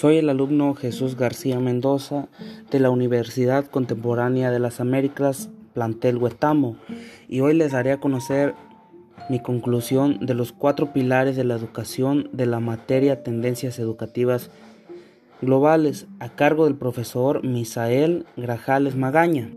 Soy el alumno Jesús García Mendoza de la Universidad Contemporánea de las Américas, plantel Huetamo, y hoy les daré a conocer mi conclusión de los cuatro pilares de la educación de la materia Tendencias Educativas Globales a cargo del profesor Misael Grajales Magaña.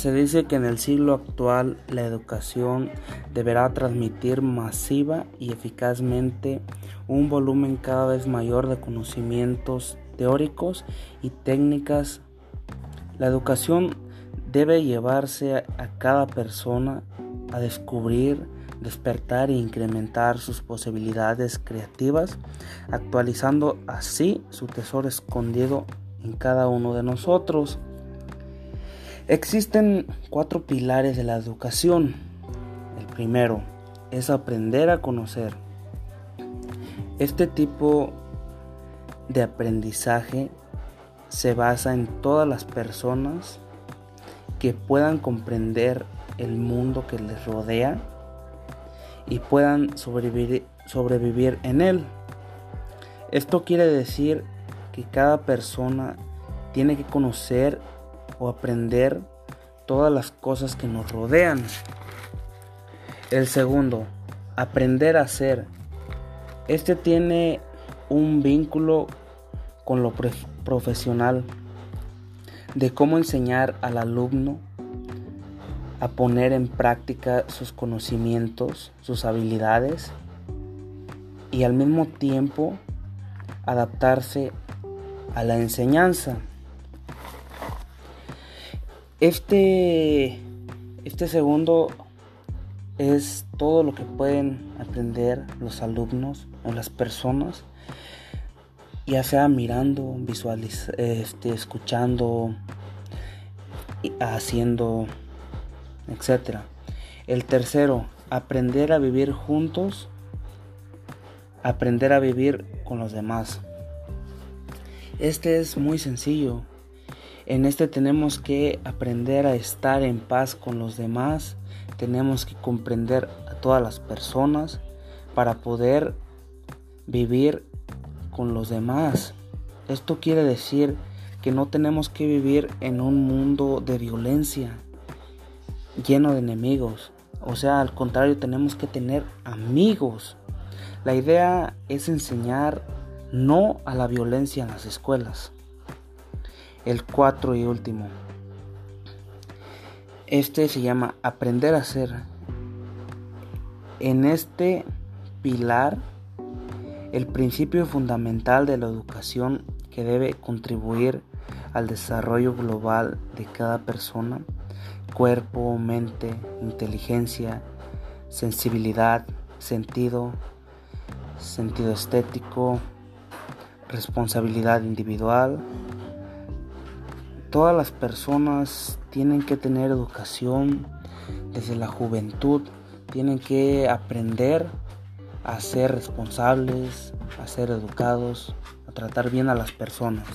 Se dice que en el siglo actual la educación deberá transmitir masiva y eficazmente un volumen cada vez mayor de conocimientos teóricos y técnicas. La educación debe llevarse a cada persona a descubrir, despertar e incrementar sus posibilidades creativas, actualizando así su tesoro escondido en cada uno de nosotros. Existen cuatro pilares de la educación. El primero es aprender a conocer. Este tipo de aprendizaje se basa en todas las personas que puedan comprender el mundo que les rodea y puedan sobrevivir, en él. Esto quiere decir que cada persona tiene que conocer o aprender todas las cosas que nos rodean. El segundo, aprender a hacer. Este tiene un vínculo con lo profesional de cómo enseñar al alumno a poner en práctica sus conocimientos, sus habilidades y al mismo tiempo adaptarse a la enseñanza. Este, este segundo es todo lo que pueden aprender los alumnos o las personas, ya sea mirando, visualizando, este, escuchando, haciendo, etc. El tercero, aprender a vivir juntos, aprender a vivir con los demás. Este es muy sencillo. En este tenemos que aprender a estar en paz con los demás, tenemos que comprender a todas las personas para poder vivir con los demás. Esto quiere decir que no tenemos que vivir en un mundo de violencia, lleno de enemigos. O sea, al contrario, tenemos que tener amigos. La idea es enseñar no a la violencia en las escuelas. El cuatro y último. Este se llama aprender a ser. En este pilar, el principio fundamental de la educación que debe contribuir al desarrollo global de cada persona, cuerpo, mente, inteligencia, sensibilidad, sentido, sentido estético, responsabilidad individual, Todas las personas tienen que tener educación desde la juventud, tienen que aprender a ser responsables, a ser educados, a tratar bien a las personas.